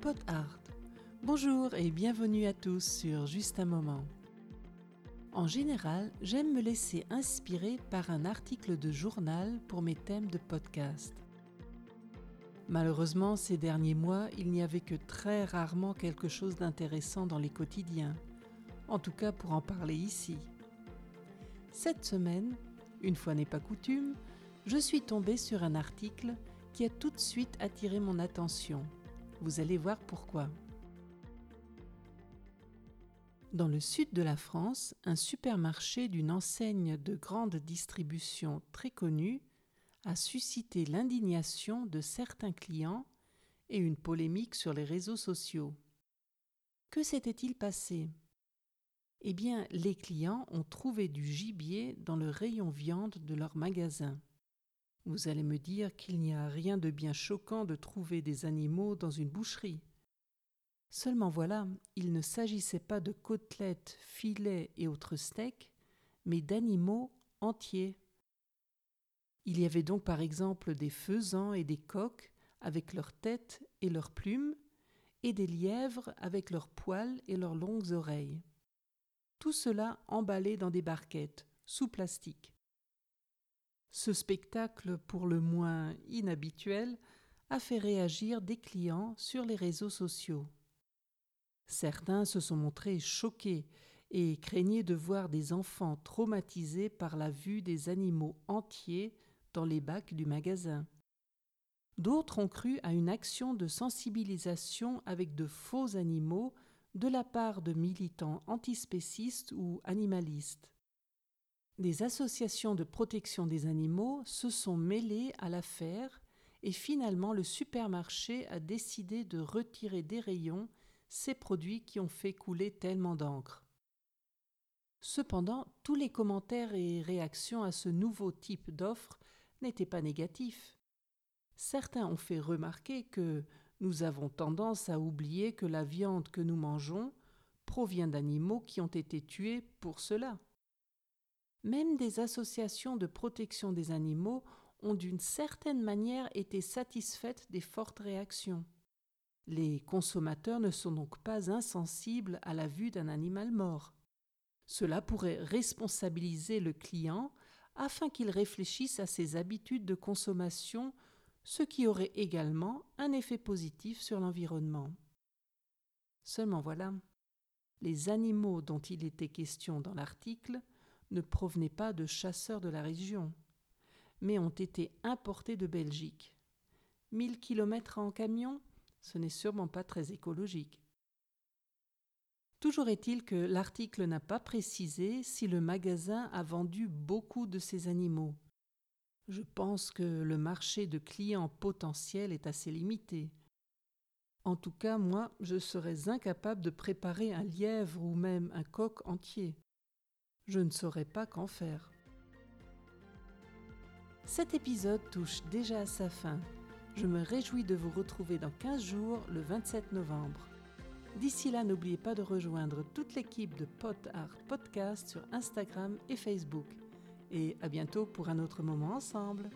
Pod Art. Bonjour et bienvenue à tous sur Juste un moment. En général, j'aime me laisser inspirer par un article de journal pour mes thèmes de podcast. Malheureusement, ces derniers mois, il n'y avait que très rarement quelque chose d'intéressant dans les quotidiens, en tout cas pour en parler ici. Cette semaine, une fois n'est pas coutume, je suis tombée sur un article qui a tout de suite attiré mon attention. Vous allez voir pourquoi. Dans le sud de la France, un supermarché d'une enseigne de grande distribution très connue a suscité l'indignation de certains clients et une polémique sur les réseaux sociaux. Que s'était-il passé? Eh bien, les clients ont trouvé du gibier dans le rayon viande de leur magasin. Vous allez me dire qu'il n'y a rien de bien choquant de trouver des animaux dans une boucherie. Seulement voilà, il ne s'agissait pas de côtelettes, filets et autres steaks, mais d'animaux entiers. Il y avait donc par exemple des faisans et des coqs avec leurs têtes et leurs plumes, et des lièvres avec leurs poils et leurs longues oreilles. Tout cela emballé dans des barquettes, sous plastique. Ce spectacle, pour le moins inhabituel, a fait réagir des clients sur les réseaux sociaux. Certains se sont montrés choqués et craignaient de voir des enfants traumatisés par la vue des animaux entiers dans les bacs du magasin. D'autres ont cru à une action de sensibilisation avec de faux animaux de la part de militants antispécistes ou animalistes. Des associations de protection des animaux se sont mêlées à l'affaire et finalement le supermarché a décidé de retirer des rayons ces produits qui ont fait couler tellement d'encre. Cependant, tous les commentaires et réactions à ce nouveau type d'offre n'étaient pas négatifs. Certains ont fait remarquer que nous avons tendance à oublier que la viande que nous mangeons provient d'animaux qui ont été tués pour cela. Même des associations de protection des animaux ont d'une certaine manière été satisfaites des fortes réactions. Les consommateurs ne sont donc pas insensibles à la vue d'un animal mort. Cela pourrait responsabiliser le client afin qu'il réfléchisse à ses habitudes de consommation, ce qui aurait également un effet positif sur l'environnement. Seulement voilà, les animaux dont il était question dans l'article ne provenaient pas de chasseurs de la région, mais ont été importés de Belgique. Mille kilomètres en camion, ce n'est sûrement pas très écologique. Toujours est-il que l'article n'a pas précisé si le magasin a vendu beaucoup de ces animaux. Je pense que le marché de clients potentiels est assez limité. En tout cas, moi, je serais incapable de préparer un lièvre ou même un coq entier je ne saurais pas qu'en faire. Cet épisode touche déjà à sa fin. Je me réjouis de vous retrouver dans 15 jours, le 27 novembre. D'ici là, n'oubliez pas de rejoindre toute l'équipe de Pod Art Podcast sur Instagram et Facebook. Et à bientôt pour un autre moment ensemble.